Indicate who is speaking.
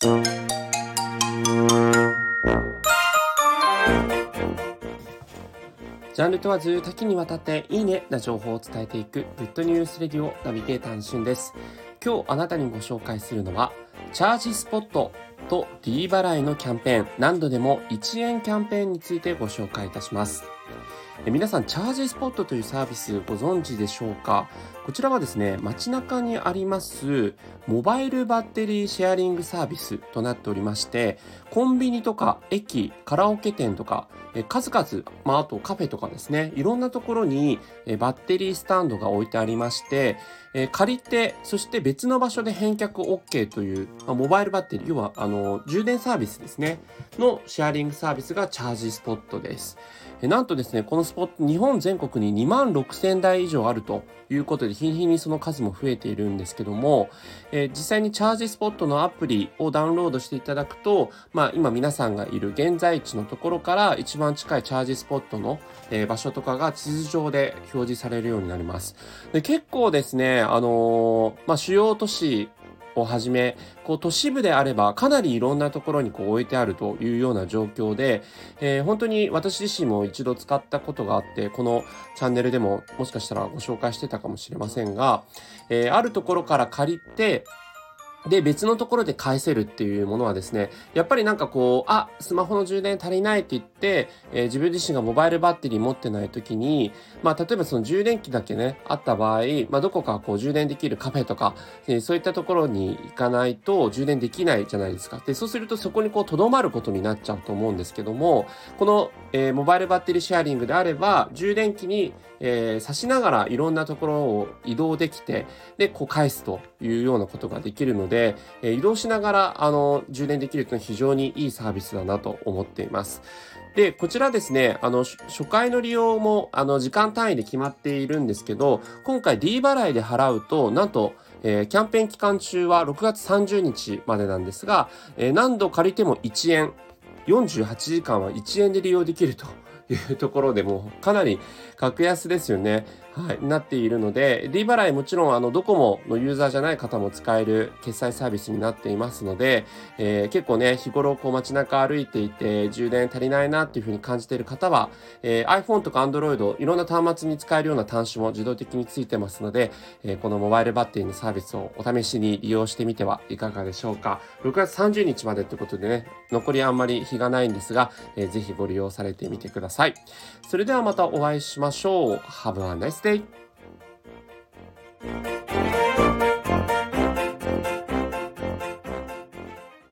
Speaker 1: ジャンル問わず多岐にわたっていいねな情報を伝えていくグッドニュースレディオナビゲーターのしゅんです。今日あなたにご紹介するのはチャージスポットと D 払いのキャンペーン何度でも1円キャンペーンについてご紹介いたします。え皆さんチャージスポットというサービスご存知でしょうか？こちらはですね街中にありますモバイルバッテリーシェアリングサービスとなっておりましてコンビニとか駅カラオケ店とか数々、まあ、あとカフェとかですねいろんなところにバッテリースタンドが置いてありまして借りてそして別の場所で返却 OK という、まあ、モバイルバッテリー要はあの充電サービスですねのシェアリングサービスがチャージスポットです。なんとですね、このスポット、日本全国に2万6000台以上あるということで、日に日にその数も増えているんですけども、実際にチャージスポットのアプリをダウンロードしていただくと、まあ今皆さんがいる現在地のところから一番番近いチャージスポットの、えー、場所とかが地図上で表示されるようになります。で結構ですね、あのー、まあ主要都市をはじめ、こう都市部であればかなりいろんなところにこう置いてあるというような状況で、えー、本当に私自身も一度使ったことがあって、このチャンネルでももしかしたらご紹介してたかもしれませんが、えー、あるところから借りて、で、別のところで返せるっていうものはですね、やっぱりなんかこう、あ、スマホの充電足りないって言って、えー、自分自身がモバイルバッテリー持ってない時に、まあ、例えばその充電器だけね、あった場合、まあ、どこかこう充電できるカフェとか、えー、そういったところに行かないと充電できないじゃないですか。で、そうするとそこにこう、とどまることになっちゃうと思うんですけども、この、えー、モバイルバッテリーシェアリングであれば、充電器に、えー、差しながらいろんなところを移動できて、で、こう返すというようなことができるので、えー、移動しながら、あの、充電できるというのは非常にいいサービスだなと思っています。で、こちらですね、あの、初回の利用も、あの、時間単位で決まっているんですけど、今回 D 払いで払うと、なんと、えー、キャンペーン期間中は6月30日までなんですが、えー、何度借りても1円、48時間は1円で利用できるとというところでもかなり格安ですよね。はい、なっているので、D 払いもちろんあのドコモのユーザーじゃない方も使える決済サービスになっていますので、えー、結構ね、日頃こう街中歩いていて充電足りないなっていうふうに感じている方は、えー、iPhone とか Android いろんな端末に使えるような端子も自動的についてますので、えー、このモバイルバッテリーのサービスをお試しに利用してみてはいかがでしょうか。6月30日までってことでね、残りあんまり日がないんですが、えー、ぜひご利用されてみてくださいさい。それではまたお会いしましょう。Have a nice day!